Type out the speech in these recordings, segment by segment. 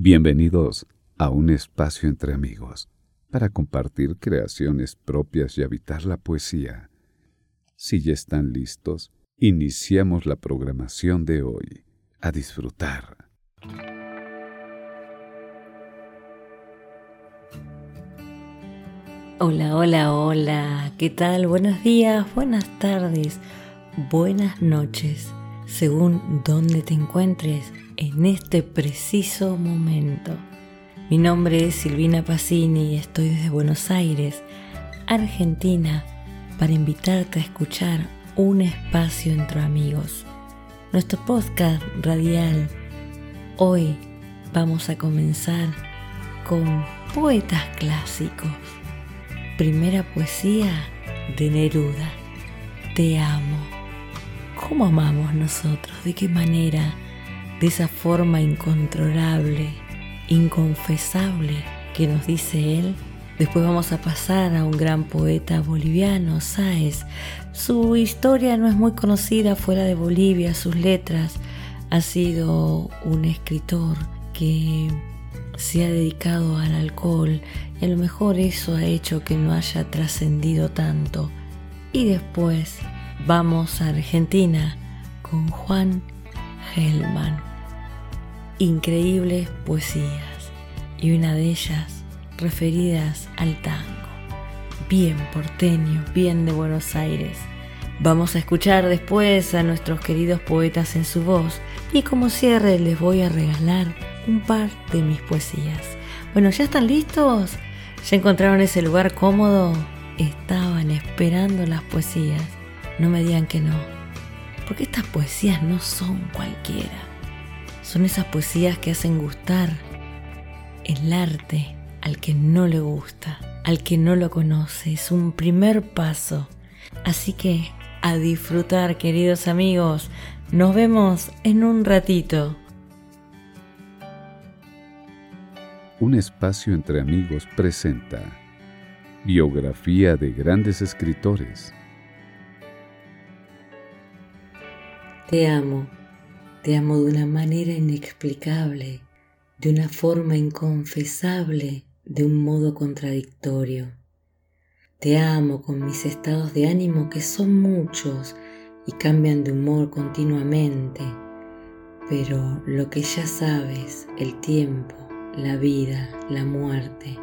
Bienvenidos a un espacio entre amigos para compartir creaciones propias y habitar la poesía. Si ya están listos, iniciamos la programación de hoy. A disfrutar. Hola, hola, hola. ¿Qué tal? Buenos días, buenas tardes, buenas noches, según donde te encuentres en este preciso momento. Mi nombre es Silvina Pacini y estoy desde Buenos Aires, Argentina, para invitarte a escuchar un espacio entre amigos. Nuestro podcast radial. Hoy vamos a comenzar con poetas clásicos. Primera poesía de Neruda. Te amo. ¿Cómo amamos nosotros? ¿De qué manera? de esa forma incontrolable, inconfesable que nos dice él. Después vamos a pasar a un gran poeta boliviano, Sáez. Su historia no es muy conocida fuera de Bolivia, sus letras. Ha sido un escritor que se ha dedicado al alcohol y a lo mejor eso ha hecho que no haya trascendido tanto. Y después vamos a Argentina con Juan Gelman increíbles poesías y una de ellas referidas al tango. Bien porteño, bien de Buenos Aires. Vamos a escuchar después a nuestros queridos poetas en su voz y como cierre les voy a regalar un par de mis poesías. Bueno, ¿ya están listos? ¿Ya encontraron ese lugar cómodo? Estaban esperando las poesías. No me digan que no, porque estas poesías no son cualquiera. Son esas poesías que hacen gustar el arte al que no le gusta, al que no lo conoce. Es un primer paso. Así que a disfrutar, queridos amigos. Nos vemos en un ratito. Un espacio entre amigos presenta Biografía de grandes escritores. Te amo te amo de una manera inexplicable, de una forma inconfesable, de un modo contradictorio. Te amo con mis estados de ánimo que son muchos y cambian de humor continuamente, pero lo que ya sabes, el tiempo, la vida, la muerte.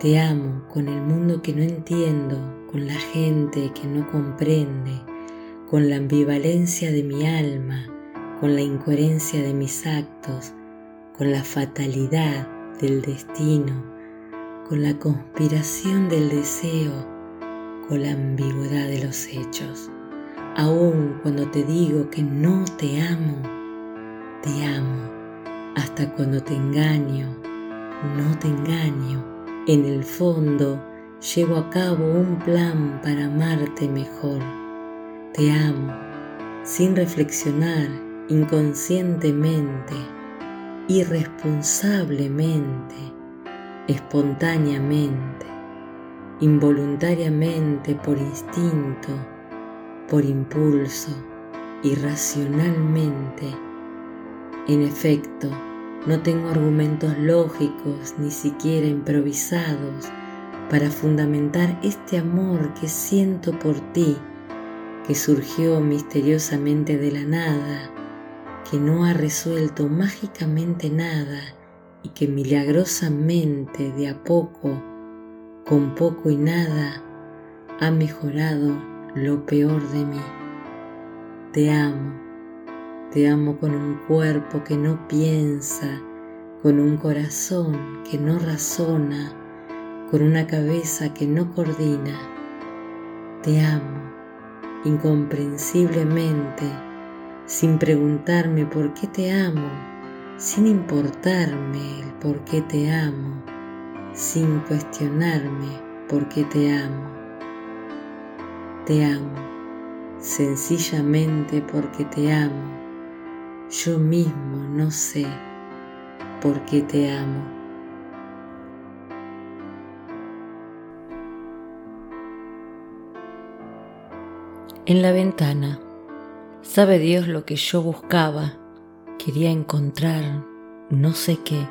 Te amo con el mundo que no entiendo, con la gente que no comprende, con la ambivalencia de mi alma, con la incoherencia de mis actos, con la fatalidad del destino, con la conspiración del deseo, con la ambigüedad de los hechos. Aun cuando te digo que no te amo, te amo. Hasta cuando te engaño, no te engaño. En el fondo, llevo a cabo un plan para amarte mejor. Te amo, sin reflexionar inconscientemente, irresponsablemente, espontáneamente, involuntariamente por instinto, por impulso, irracionalmente. En efecto, no tengo argumentos lógicos ni siquiera improvisados para fundamentar este amor que siento por ti, que surgió misteriosamente de la nada que no ha resuelto mágicamente nada y que milagrosamente de a poco, con poco y nada, ha mejorado lo peor de mí. Te amo, te amo con un cuerpo que no piensa, con un corazón que no razona, con una cabeza que no coordina. Te amo incomprensiblemente sin preguntarme por qué te amo, sin importarme el por qué te amo, sin cuestionarme por qué te amo. Te amo, sencillamente porque te amo. Yo mismo no sé por qué te amo. En la ventana. Sabe Dios lo que yo buscaba, quería encontrar, no sé qué,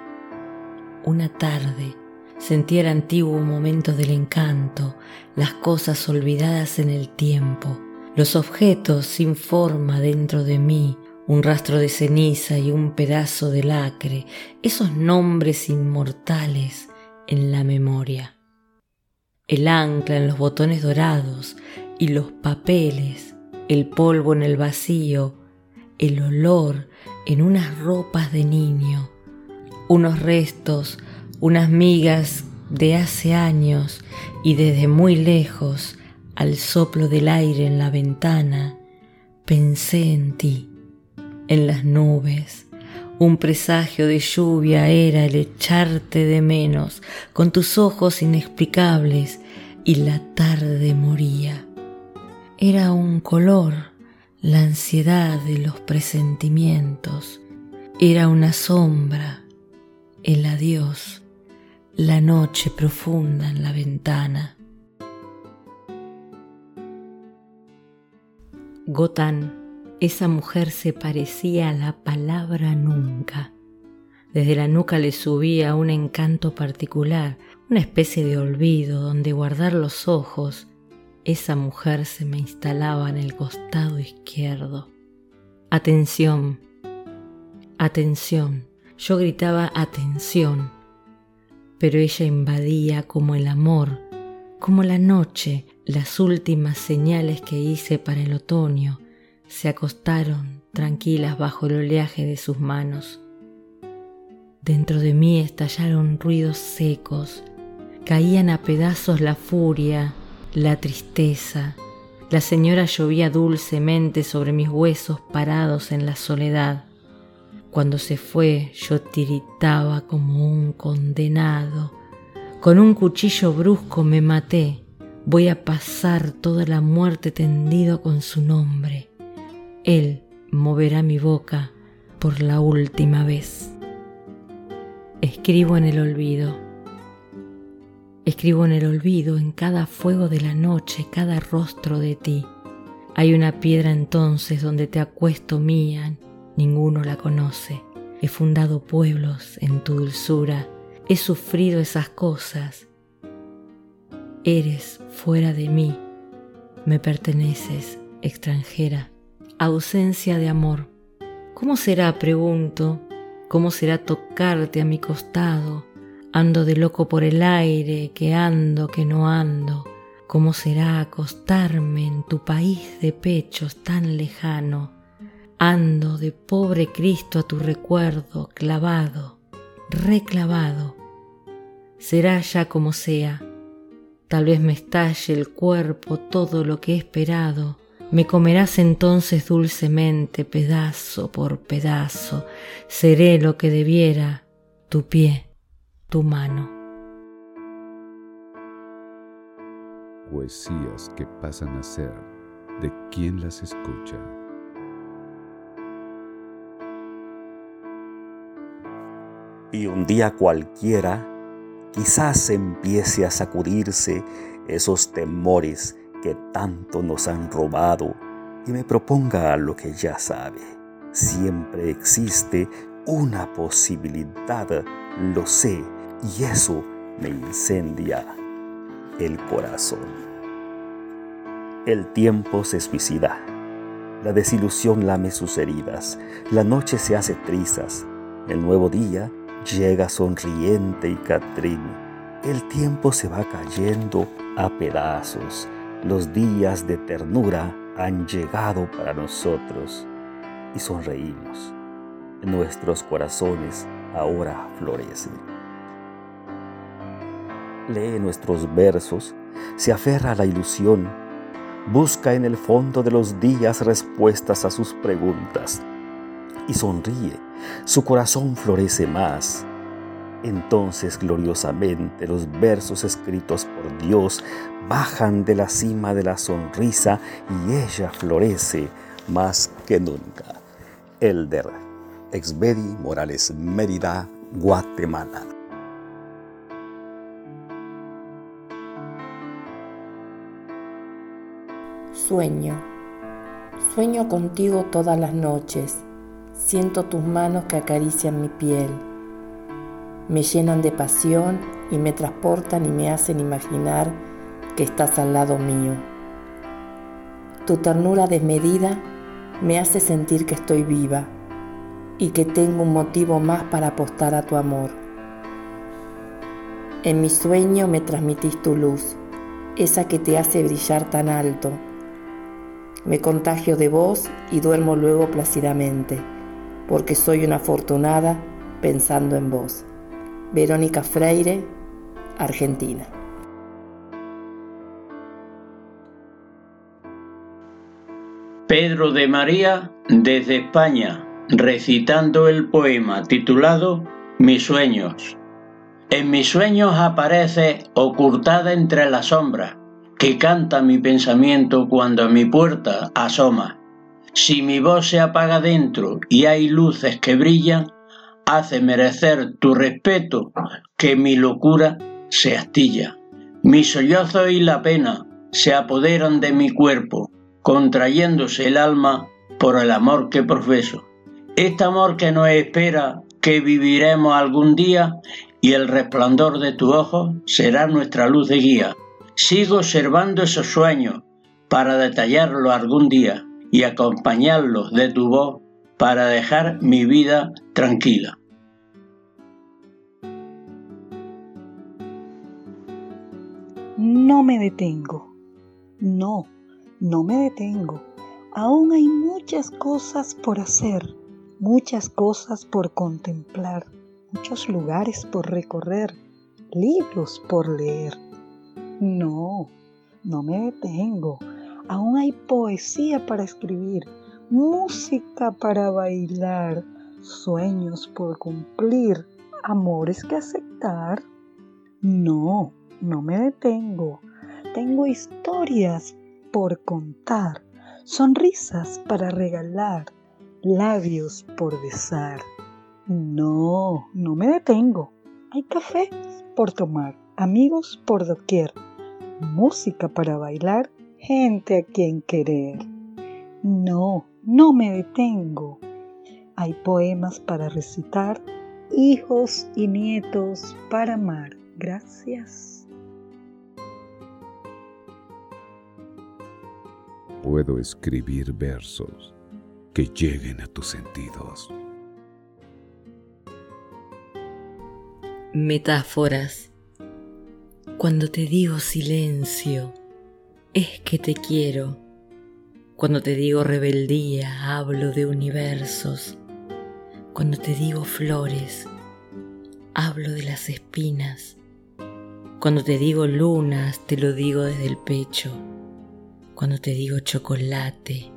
una tarde, sentí el antiguo momento del encanto, las cosas olvidadas en el tiempo, los objetos sin forma dentro de mí, un rastro de ceniza y un pedazo de lacre, esos nombres inmortales en la memoria. El ancla en los botones dorados y los papeles, el polvo en el vacío, el olor en unas ropas de niño, unos restos, unas migas de hace años y desde muy lejos, al soplo del aire en la ventana, pensé en ti en las nubes. Un presagio de lluvia era el echarte de menos con tus ojos inexplicables y la tarde moría. Era un color, la ansiedad de los presentimientos. Era una sombra, el adiós, la noche profunda en la ventana. Gotán esa mujer se parecía a la palabra nunca. Desde la nuca le subía un encanto particular, una especie de olvido donde guardar los ojos. Esa mujer se me instalaba en el costado izquierdo. Atención, atención. Yo gritaba atención, pero ella invadía como el amor, como la noche, las últimas señales que hice para el otoño, se acostaron tranquilas bajo el oleaje de sus manos. Dentro de mí estallaron ruidos secos, caían a pedazos la furia, la tristeza. La señora llovía dulcemente sobre mis huesos parados en la soledad. Cuando se fue yo tiritaba como un condenado. Con un cuchillo brusco me maté. Voy a pasar toda la muerte tendido con su nombre. Él moverá mi boca por la última vez. Escribo en el olvido. Escribo en el olvido, en cada fuego de la noche, cada rostro de ti. Hay una piedra entonces donde te acuesto mía, ninguno la conoce. He fundado pueblos en tu dulzura, he sufrido esas cosas. Eres fuera de mí, me perteneces, extranjera ausencia de amor. ¿Cómo será, pregunto, cómo será tocarte a mi costado? Ando de loco por el aire, que ando, que no ando. ¿Cómo será acostarme en tu país de pechos tan lejano? Ando de pobre Cristo a tu recuerdo, clavado, reclavado. Será ya como sea, tal vez me estalle el cuerpo todo lo que he esperado, me comerás entonces dulcemente pedazo por pedazo, seré lo que debiera, tu pie, tu mano. Poesías que pasan a ser de quien las escucha. Y un día cualquiera, quizás empiece a sacudirse esos temores que tanto nos han robado y me proponga lo que ya sabe. Siempre existe una posibilidad, lo sé, y eso me incendia el corazón. El tiempo se suicida, la desilusión lame sus heridas, la noche se hace trizas, el nuevo día llega sonriente y Catrín. El tiempo se va cayendo a pedazos, los días de ternura han llegado para nosotros y sonreímos. Nuestros corazones ahora florecen. Lee nuestros versos, se aferra a la ilusión, busca en el fondo de los días respuestas a sus preguntas y sonríe. Su corazón florece más entonces gloriosamente los versos escritos por Dios bajan de la cima de la sonrisa y ella florece más que nunca. Elder Exbedi Morales Mérida, Guatemala. Sueño. Sueño contigo todas las noches. Siento tus manos que acarician mi piel me llenan de pasión y me transportan y me hacen imaginar que estás al lado mío. Tu ternura desmedida me hace sentir que estoy viva y que tengo un motivo más para apostar a tu amor. En mi sueño me transmitís tu luz, esa que te hace brillar tan alto. Me contagio de vos y duermo luego plácidamente, porque soy una afortunada pensando en vos. Verónica Freire, Argentina. Pedro de María desde España, recitando el poema titulado Mis sueños. En mis sueños aparece ocultada entre las sombras, que canta mi pensamiento cuando a mi puerta asoma. Si mi voz se apaga dentro y hay luces que brillan, hace merecer tu respeto que mi locura se astilla. Mi sollozo y la pena se apoderan de mi cuerpo, contrayéndose el alma por el amor que profeso. Este amor que nos espera que viviremos algún día y el resplandor de tu ojo será nuestra luz de guía. Sigo observando esos sueños para detallarlos algún día y acompañarlos de tu voz para dejar mi vida tranquila. No me detengo. No, no me detengo. Aún hay muchas cosas por hacer, muchas cosas por contemplar, muchos lugares por recorrer, libros por leer. No, no me detengo. Aún hay poesía para escribir, música para bailar, sueños por cumplir, amores que aceptar. No, no me detengo. Tengo historias por contar, sonrisas para regalar, labios por besar. No, no me detengo. Hay café por tomar, amigos por doquier, música para bailar, gente a quien querer. No, no me detengo. Hay poemas para recitar, hijos y nietos para amar. Gracias. Puedo escribir versos que lleguen a tus sentidos. Metáforas. Cuando te digo silencio, es que te quiero cuando te digo rebeldía, hablo de universos. Cuando te digo flores, hablo de las espinas. Cuando te digo lunas, te lo digo desde el pecho. Cuando te digo chocolate,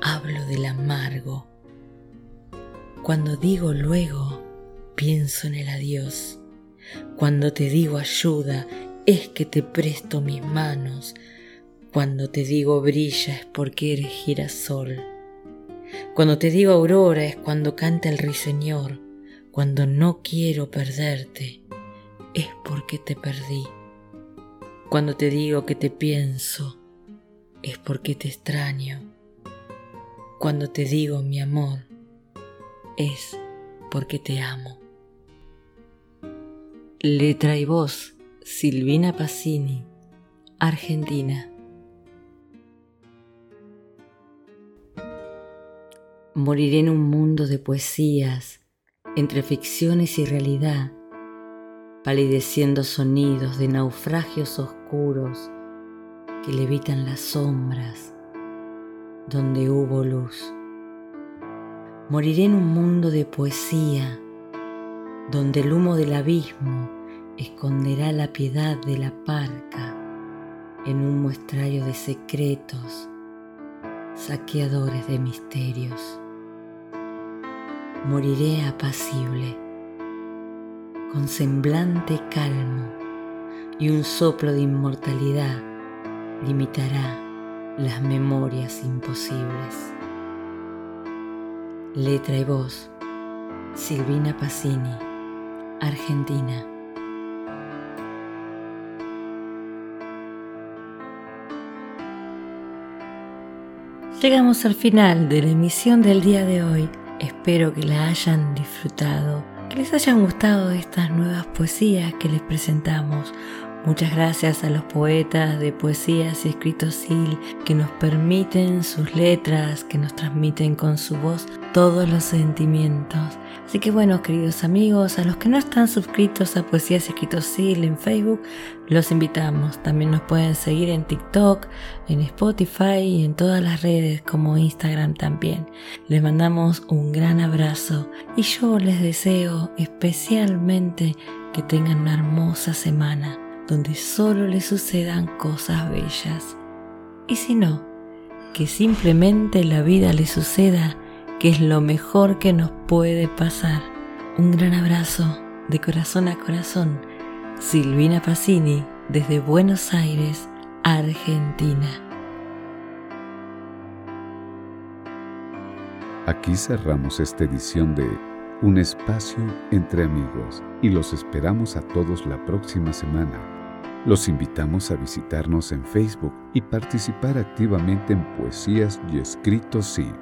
hablo del amargo. Cuando digo luego, pienso en el adiós. Cuando te digo ayuda, es que te presto mis manos cuando te digo brilla es porque eres girasol. Cuando te digo aurora es cuando canta el ruiseñor. Cuando no quiero perderte es porque te perdí. Cuando te digo que te pienso es porque te extraño. Cuando te digo mi amor es porque te amo. Letra y voz Silvina Pacini, Argentina. Moriré en un mundo de poesías, entre ficciones y realidad, palideciendo sonidos de naufragios oscuros que levitan las sombras donde hubo luz. Moriré en un mundo de poesía, donde el humo del abismo esconderá la piedad de la parca en un muestrario de secretos, saqueadores de misterios moriré apacible, con semblante calmo y un soplo de inmortalidad limitará las memorias imposibles. Letra y voz, Silvina Pacini, Argentina. Llegamos al final de la emisión del día de hoy. Espero que la hayan disfrutado que les hayan gustado estas nuevas poesías que les presentamos. Muchas gracias a los poetas de poesías y escritos que nos permiten sus letras, que nos transmiten con su voz todos los sentimientos. Así que bueno, queridos amigos, a los que no están suscritos a Poesías Escritos SIL en Facebook, los invitamos. También nos pueden seguir en TikTok, en Spotify y en todas las redes como Instagram también. Les mandamos un gran abrazo y yo les deseo especialmente que tengan una hermosa semana donde solo le sucedan cosas bellas. Y si no, que simplemente la vida le suceda, que es lo mejor que nos puede pasar. Un gran abrazo de corazón a corazón. Silvina Pacini desde Buenos Aires, Argentina. Aquí cerramos esta edición de Un espacio entre amigos y los esperamos a todos la próxima semana los invitamos a visitarnos en Facebook y participar activamente en Poesías y Escritos Sí.